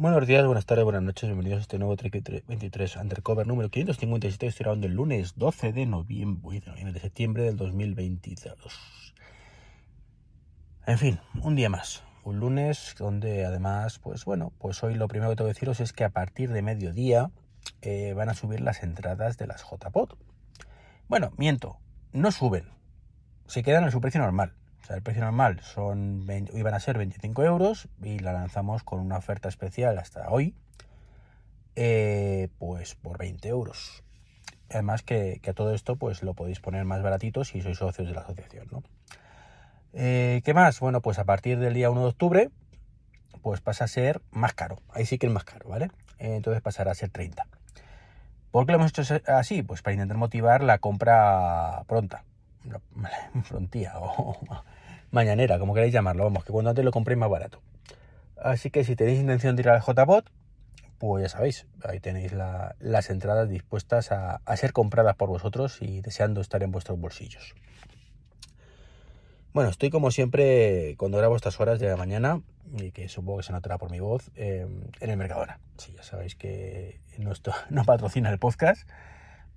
Buenos días, buenas tardes, buenas noches, bienvenidos a este nuevo Trek 23 Undercover número 557. Estoy grabando el lunes 12 de noviembre, de septiembre del 2022. En fin, un día más. Un lunes donde además, pues bueno, pues hoy lo primero que tengo que deciros es que a partir de mediodía eh, van a subir las entradas de las JPOT. Bueno, miento, no suben, se quedan en su precio normal el precio normal son iban a ser 25 euros y la lanzamos con una oferta especial hasta hoy, eh, pues por 20 euros. Además que, a todo esto pues lo podéis poner más baratito si sois socios de la asociación, ¿no? Eh, ¿Qué más? Bueno, pues a partir del día 1 de octubre pues pasa a ser más caro. Ahí sí que es más caro, ¿vale? entonces pasará a ser 30. ¿Por qué lo hemos hecho así? Pues para intentar motivar la compra pronta. Frontía o mañanera, como queréis llamarlo, vamos, que cuando antes lo compréis más barato. Así que si tenéis intención de ir al JBot, pues ya sabéis, ahí tenéis las entradas dispuestas a, ser compradas por vosotros y deseando estar en vuestros bolsillos. Bueno, estoy como siempre cuando grabo estas horas de la mañana, y que supongo que se notará por mi voz, em, en el Mercadona. Sí, ya sabéis que no patrocina el podcast,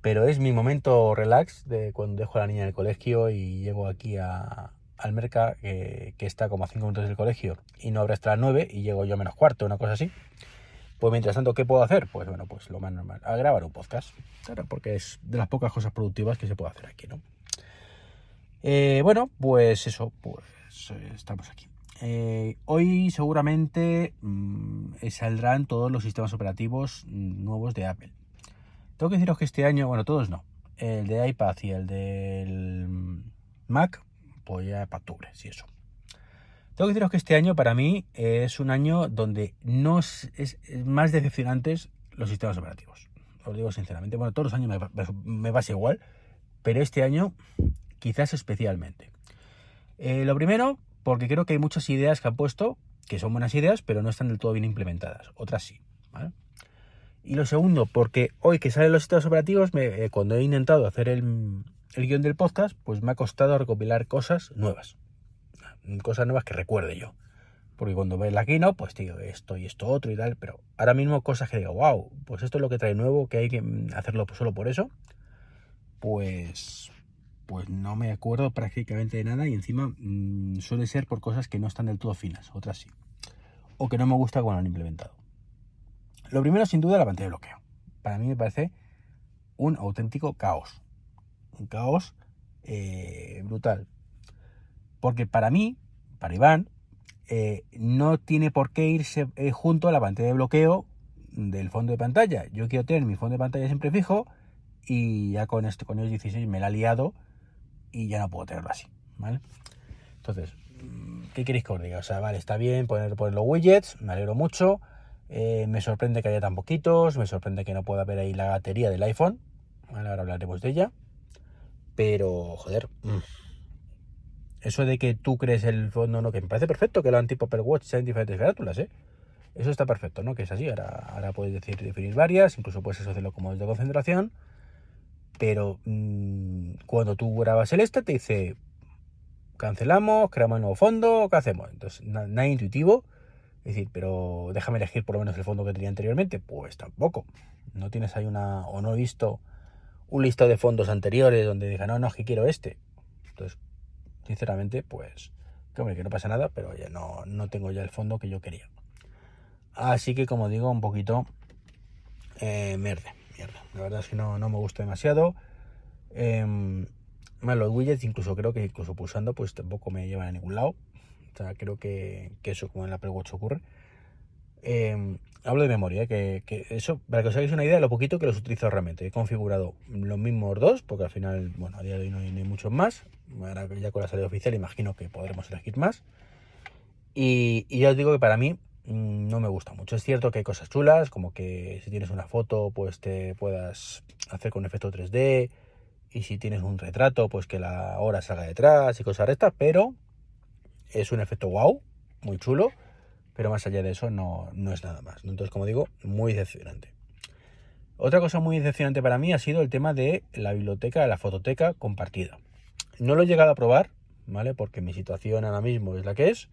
pero es mi momento relax de cuando dejo a la niña en el colegio y llego aquí a, al Merca, que está como a 5 minutos del colegio, y no abre hasta las 9 y llego yo a menos cuarto, una cosa así. Pues mientras tanto, ¿qué puedo hacer? Pues bueno, pues lo más normal, a grabar un podcast. Claro, porque es de las pocas cosas productivas que se puede hacer aquí, ¿no? Eh, bueno, pues eso, pues eh, estamos aquí. Eh, hoy seguramente mm, saldrán todos los sistemas operativos nuevos de Apple. Tengo que deciros que este año, bueno, todos no. El de iPad y el del Mac para octubre, si eso. Tengo que deciros que este año para mí es un año donde no es, más decepcionantes los sistemas operativos. Os digo sinceramente, bueno, todos los años me, me pasa igual, pero este año quizás especialmente. Eh, lo primero, porque creo que hay muchas ideas que han puesto que son buenas ideas, pero no están del todo bien implementadas. Otras sí. Y lo segundo, porque hoy que salen los sistemas operativos, me, eh, cuando he intentado hacer el, el guion del podcast, pues me ha costado recopilar cosas nuevas. Cosas nuevas que recuerde yo. Porque cuando ve la no pues digo esto y esto otro y tal. Pero ahora mismo cosas que digo, wow, pues esto es lo que trae nuevo, que hay que hacerlo solo por eso. Pues, pues no me acuerdo prácticamente de nada y encima mm, suele ser por cosas que no están del todo finas, otras sí. O que no me gusta cuando lo han implementado. Lo primero, sin duda, la pantalla de bloqueo. Para mí me parece un auténtico caos un caos eh, brutal. Porque para mí, para Iván, eh, no tiene por qué irse eh, junto a la pantalla de bloqueo del fondo de pantalla. Yo quiero tener mi fondo de pantalla siempre fijo y ya con esto, con el 16 me la ha liado y ya no puedo tenerlo así, ¿vale? Entonces, ¿qué queréis que os diga? O sea, vale, está bien poner, poner los widgets, me alegro mucho, me sorprende que haya tan poquitos, me sorprende que no pueda ver ahí la batería del iPhone, ahora hablaremos de ella. Pero, joder, mm. eso de que tú crees el fondo, no, que me parece perfecto que lo tipo Apple Watch sean diferentes carátulas, ¿eh? Eso está perfecto, ¿no? Que es así. Ahora, ahora puedes decir, definir varias, incluso puedes asociarlo como de concentración. Pero mm, cuando tú grabas el este, te dice, cancelamos, creamos un nuevo fondo, ¿qué hacemos? Entonces, nada intuitivo. Es decir, pero déjame elegir por lo menos el fondo que tenía anteriormente. Pues tampoco. No tienes ahí una, o no he visto un listado de fondos anteriores donde diga, no, no, es que quiero este. Entonces, sinceramente, pues, que hombre, que no pasa nada, pero ya no, no tengo ya el fondo que yo quería. Así que, como digo, un poquito eh, mierda. La verdad es que no, no me gusta demasiado. Eh, los widgets, incluso creo que incluso pulsando, pues tampoco me llevan a ningún lado. O sea, creo que, eso como en la Apple ocurre. Eh, hablo de memoria, que, eso, para que os hagáis una idea de lo poquito que los utilizo realmente. He configurado los mismos dos, porque al final, bueno, a día de hoy no hay, muchos más. Ahora ya con la salida oficial imagino que podremos elegir más. Y, ya os digo que para mí mm, no me gusta mucho. Es cierto que hay cosas chulas, como que si tienes una foto, pues te puedas hacer con efecto 3D. Y si tienes un retrato, pues que la hora salga detrás y cosas rectas, pero es un efecto wow, muy chulo pero más allá de eso no, es nada más. Entonces, como digo, muy decepcionante. Otra cosa muy decepcionante para mí ha sido el tema de la biblioteca, la fototeca compartida. No lo he llegado a probar, ¿vale? Porque mi situación ahora mismo es la que es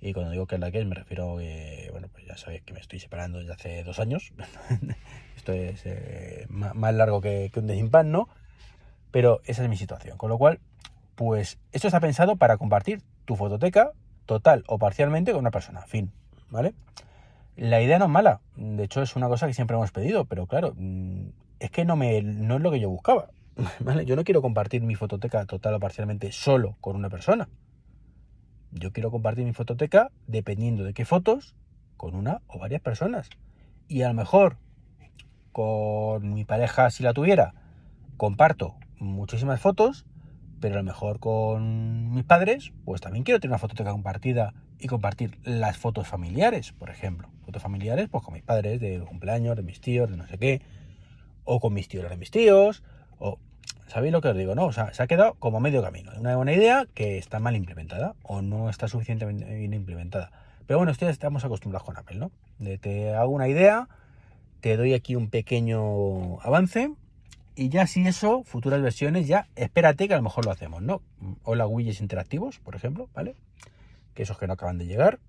Y cuando digo que es la que es, me refiero que, bueno, pues ya sabéis que me estoy separando desde hace dos años. Esto es eh, más largo que, un desimpan, ¿no? Pero esa es mi situación. Con lo cual, pues esto está pensado para compartir tu fototeca total o parcialmente con una persona. Fin, ¿vale? La idea no es mala. De hecho, es una cosa que siempre hemos pedido, pero claro, mm, es que no, me, no es lo que yo buscaba. ¿vale? Yo no quiero compartir mi fototeca total o parcialmente solo con una persona. Yo quiero compartir mi fototeca dependiendo de qué fotos con una o varias personas. Y a lo mejor con mi pareja, si la tuviera, comparto muchísimas fotos, pero a lo mejor con mis padres, pues también quiero tener una fototeca compartida y compartir las fotos familiares, por ejemplo. Fotos familiares, pues con mis padres, de cumpleaños, de mis tíos, de no sé qué, o con mis tíos de mis tíos, o ¿Sabéis lo que os digo? No, o sea, se ha quedado como medio camino. Una buena idea que está mal implementada o no está suficientemente bien implementada. Pero bueno, ustedes estamos acostumbrados con Apple, ¿no? te hago una idea, te doy aquí un pequeño avance y ya si eso, futuras versiones, ya espérate que a lo mejor lo hacemos, ¿no? Hola widgets interactivos, por ejemplo, ¿vale? Que esos que no acaban de llegar,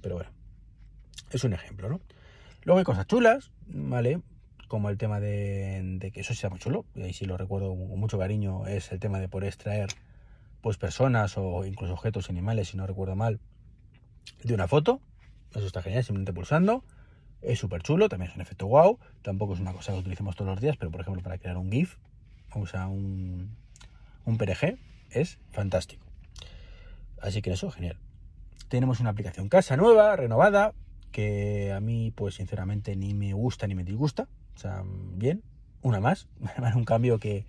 pero bueno, es un ejemplo, ¿no? Luego hay cosas chulas, ¿vale? como el tema de, que eso sea muy chulo, y ahí sí lo recuerdo con mucho cariño, es el tema de poder extraer pues personas o incluso objetos animales, si no recuerdo mal, de una foto. Eso está genial, simplemente pulsando. Es súper chulo, también es un efecto wow. Tampoco es una cosa que utilicemos todos los días, pero por ejemplo para crear un GIF, o sea, un, un es fantástico. Así que eso, genial. Tenemos una aplicación casa nueva, renovada, que a mí pues sinceramente ni me gusta ni me disgusta. O sea, bien, una más, un cambio que,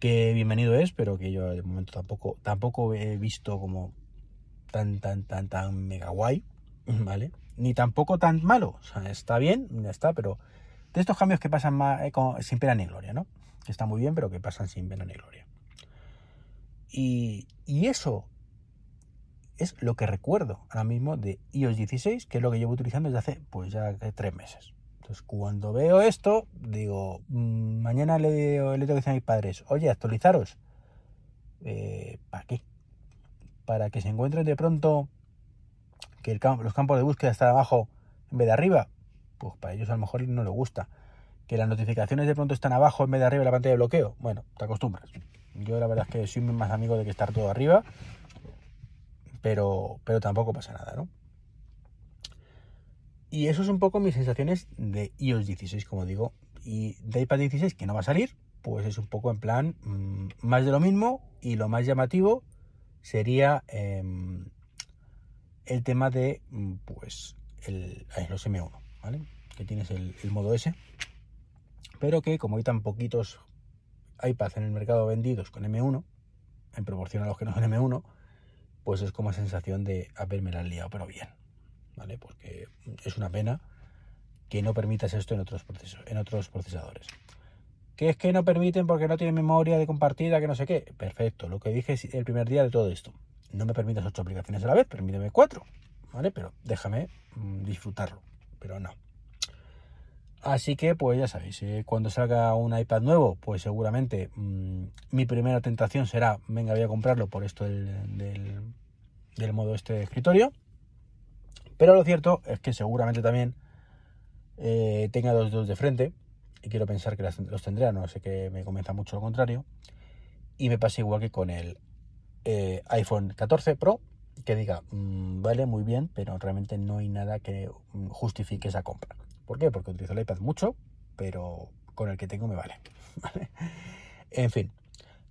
bienvenido es, pero que yo de momento tampoco, tampoco he visto como tan, tan, tan, tan mega guay, ¿vale? Ni tampoco tan malo, o sea, está bien, ya está, pero de estos cambios que pasan más, eh, sin pena ni gloria, ¿no? Que está muy bien, pero que pasan sin pena ni gloria. Y, y eso es lo que recuerdo ahora mismo de iOS 16, que es lo que llevo utilizando desde hace pues ya tres meses. Entonces, cuando veo esto, digo, mm, mañana le, le tengo que decir a mis padres, oye, actualizaros. Eh, ¿Para qué? Para que se encuentren de pronto que los campos de búsqueda están abajo en vez de arriba. Pues para ellos a lo mejor no les gusta. Que las notificaciones de pronto están abajo en vez de arriba en la pantalla de bloqueo. Bueno, te acostumbras. Yo la verdad es que soy más amigo de que estar todo arriba. Pero, pero tampoco pasa nada, ¿no? Y eso es un poco mis sensaciones de iOS 16, como digo. Y de iPad 16, que no va a salir, pues es un poco en plan mm, más de lo mismo. Y lo más llamativo sería em, el tema de, mm, pues, el, los M1, ¿vale? Que tienes el, modo S. Pero que como hay tan poquitos iPads en el mercado vendidos con M1, en proporción a los que no son M1, pues es como sensación de haberme la liado, pero bien. ¿vale? Porque es una pena que no permitas esto en otros procesos, en otros procesadores. Que es que no permiten porque no tienen memoria de compartida, que no sé qué. Perfecto, lo que dije el primer día de todo esto. No me permitas ocho aplicaciones a la vez, permíteme cuatro, ¿vale? Pero déjame mm, disfrutarlo, pero no. Así que, pues ya sabéis, eh, cuando salga un iPad nuevo, pues seguramente mm, mi primera tentación será, venga, voy a comprarlo por esto del, del, del modo este de escritorio pero lo cierto es que seguramente también eh, tenga dos dedos de frente, y quiero pensar que los tendré, no sé que me comienza mucho lo contrario, y me pasa igual que con el eh, iPhone 14 Pro, que diga, mm, vale, muy bien, pero realmente no hay nada que justifique esa compra. ¿Por qué? Porque utilizo el iPad mucho, pero con el que tengo me vale. En fin,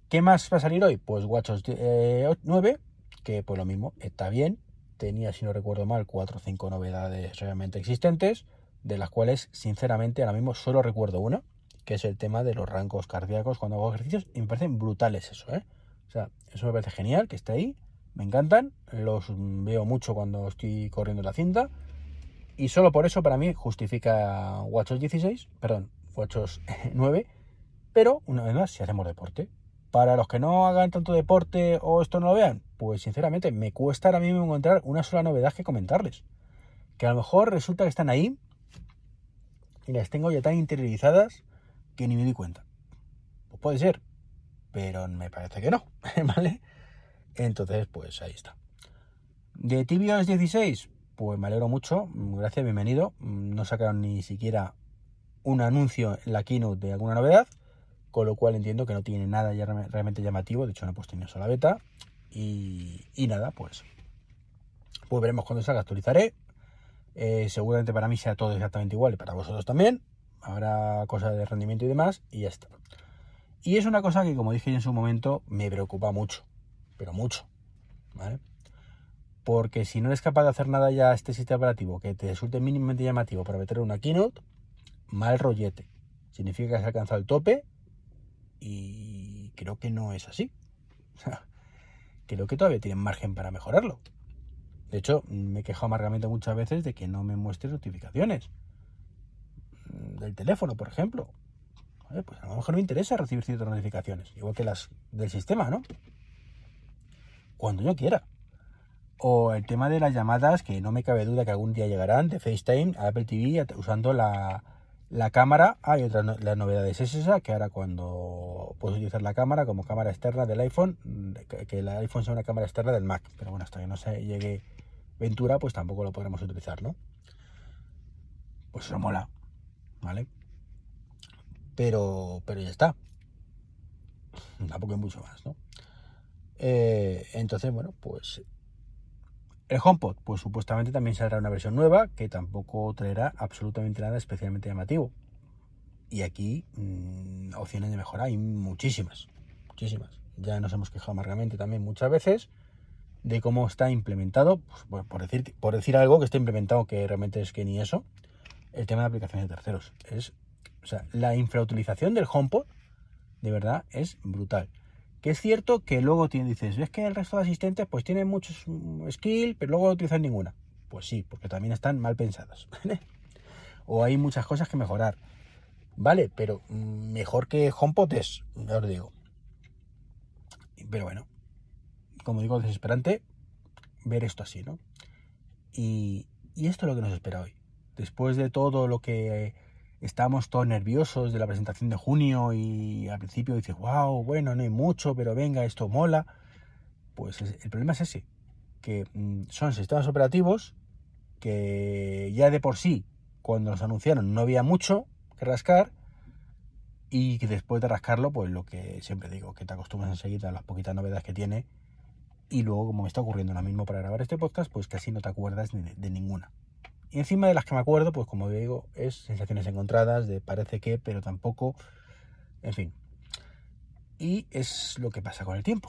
¿qué más va a salir hoy? Pues WatchOS 9, eh, que pues lo mismo, está bien, tenía, si no recuerdo mal, cuatro o cinco novedades realmente existentes, de las cuales, sinceramente, ahora mismo solo recuerdo una, que es el tema de los rangos cardíacos cuando hago ejercicios, y me parecen brutales eso, ¿eh? O sea, eso me parece genial, que esté ahí, me encantan, los veo mucho cuando estoy corriendo la cinta, y solo por eso para mí justifica WatchOS 16, perdón, WatchOS 9, pero una vez más, si hacemos deporte, para los que no hagan tanto deporte o esto no lo vean, pues sinceramente me cuesta ahora mismo encontrar una sola novedad que comentarles. Que a lo mejor resulta que están ahí y las tengo ya tan interiorizadas que ni me di cuenta. Pues puede ser, pero me parece que no, ¿vale? Entonces, pues ahí está. De tvOS 16, pues me alegro mucho, gracias, bienvenido. No sacaron ni siquiera un anuncio en la keynote de alguna novedad, con lo cual entiendo que no tiene nada ya realmente llamativo, de hecho no he puesto ni una sola beta. Y, nada, pues, pues veremos cuando salga, actualizaré. Eh, seguramente para mí sea todo exactamente igual y para vosotros también. Habrá cosas de rendimiento y demás y ya está. Y es una cosa que, como dije en su momento, me preocupa mucho, pero mucho. ¿vale? Porque si no eres capaz de hacer nada ya este sistema operativo que te resulte mínimamente llamativo para meter una keynote, mal rollete. Significa que has alcanzado el tope y creo que no es así. creo que todavía tienen margen para mejorarlo. De hecho, me he quejado amargamente muchas veces de que no me muestre notificaciones. Del teléfono, por ejemplo. Pues a lo mejor me interesa recibir ciertas notificaciones, igual que las del sistema, ¿no? Cuando yo quiera. O el tema de las llamadas, que no me cabe duda que algún día llegarán, de FaceTime a Apple TV usando la, cámara. Hay otras las novedades. Es esa, que ahora cuando puedes utilizar la cámara como cámara externa del iPhone, que el iPhone sea una cámara externa del Mac. Pero bueno, hasta que no se llegue Ventura, pues tampoco lo podremos utilizar, ¿no? Pues eso mola, ¿vale? Pero, pero ya está. Tampoco hay mucho más, ¿no? Eh, entonces, bueno, pues el HomePod, pues supuestamente también saldrá una versión nueva que tampoco traerá absolutamente nada especialmente llamativo. Y aquí mm, opciones de mejora hay muchísimas, muchísimas. Ya nos hemos quejado amargamente también muchas veces de cómo está implementado, pues, por, decir, por decir algo que está implementado que realmente es que ni eso, el tema de aplicaciones de terceros. Es, o sea, la infrautilización del HomePod, de verdad, es brutal. Que es cierto que luego tiene, dices, ves que el resto de asistentes pues tienen muchos mm, skill, pero luego no utilizan ninguna. Pues sí, porque también están mal pensadas. o hay muchas cosas que mejorar. Vale, pero mm, mejor que HomePod es, ya os digo. Pero bueno, como digo, desesperante ver esto así, ¿no? Y, y esto es lo que nos espera hoy. Después de todo lo que estamos todos nerviosos de la presentación de junio y al principio dices, wow, bueno, no hay mucho, pero venga, esto mola. Pues el problema es ese, que mm, son sistemas operativos que ya de por sí, cuando los anunciaron, no había mucho que rascar y que después de rascarlo, pues lo que siempre digo, que te acostumbras enseguida a las poquitas novedades que tiene y luego, como me está ocurriendo ahora mismo para grabar este podcast, pues casi no te acuerdas de ninguna. Y encima de las que me acuerdo, pues como digo, es sensaciones encontradas, de parece que, pero tampoco, en fin. Y es lo que pasa con el tiempo,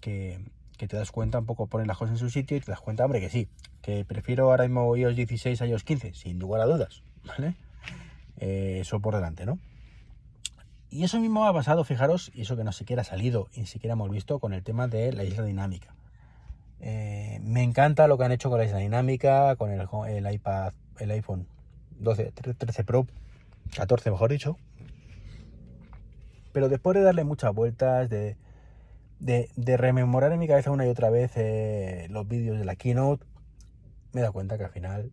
que, te das cuenta un poco, pones las cosas en su sitio y te das cuenta, hombre, que sí, que prefiero ahora mismo iOS 16 a iOS 15, sin lugar a dudas, ¿vale? Eh, eso por delante, ¿no? Y eso mismo ha pasado, fijaros, y eso que no siquiera ha salido y ni siquiera hemos visto con el tema de la isla dinámica. Eh, me encanta lo que han hecho con la dinámica, con el, el iPad, el iPhone 12, 13 Pro, 14 mejor dicho. Pero después de darle muchas vueltas, de, de, rememorar en mi cabeza una y otra vez eh, los vídeos de la keynote, me he dado cuenta que al final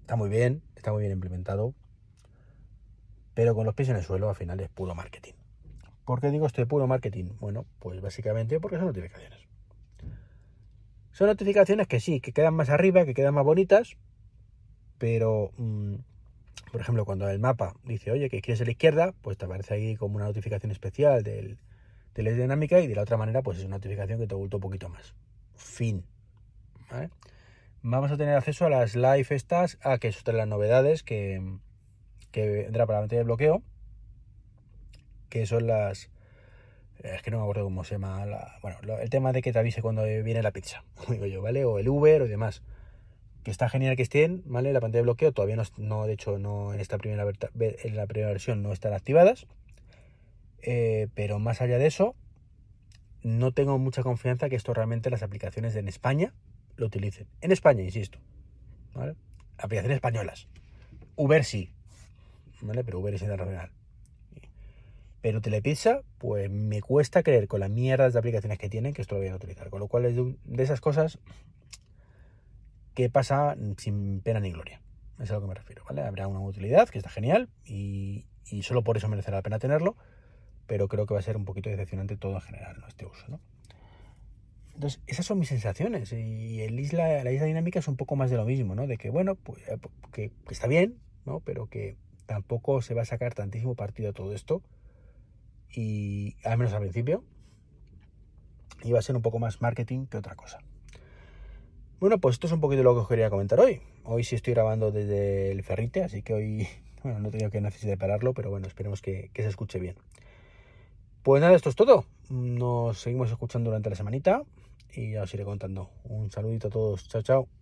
está muy bien, está muy bien implementado, pero con los pies en el suelo al final es puro marketing. ¿Por qué digo esto de puro marketing? Bueno, pues básicamente porque son notificaciones. Son notificaciones que sí, que quedan más arriba, que quedan más bonitas, pero, mm, por ejemplo, cuando el mapa dice, oye, que quieres a la izquierda, pues te aparece ahí como una notificación especial del, de la dinámica y de la otra manera, pues es una notificación que te oculta un poquito más. Fin. Vamos a tener acceso a las live estas, a que son las novedades que, que vendrá para la pantalla de bloqueo, que son las, es que no me acuerdo cómo se llama, bueno, el tema de que te avise cuando viene la pizza, digo yo, ¿vale? O el Uber o demás. Que está genial que estén, ¿vale? La pantalla de bloqueo todavía no, de hecho, no en esta primera, en la primera versión no están activadas. Eh, pero más allá de eso, no tengo mucha confianza que esto realmente las aplicaciones en España lo utilicen. En España, insisto, ¿vale? Aplicaciones españolas. Uber sí, ¿vale? Pero Uber es internacional. Pero Telepizza, pues me cuesta creer con las mierdas de aplicaciones que tienen que esto lo vayan a utilizar. Con lo cual es de, esas cosas que pasa sin pena ni gloria. Es a lo que me refiero, ¿vale? Habrá una utilidad que está genial y, solo por eso merecerá la pena tenerlo, pero creo que va a ser un poquito decepcionante todo en general, ¿no? Este uso, ¿no? entonces, esas son mis sensaciones. Y el isla, la isla dinámica es un poco más de lo mismo, ¿no? De que, bueno, pues, eh, que, está bien, ¿no? Pero que tampoco se va a sacar tantísimo partido a todo esto. Y al menos al principio. Va a ser un poco más marketing que otra cosa. Bueno, pues esto es un poquito lo que os quería comentar hoy. Hoy sí estoy grabando desde el ferrite, así que hoy, bueno, no he tenido que necesitar pararlo, pero bueno, esperemos que, que se escuche bien. Pues nada, esto es todo. Nos seguimos escuchando durante la semanita y ya os iré contando. Un saludito a todos. Chao, chao.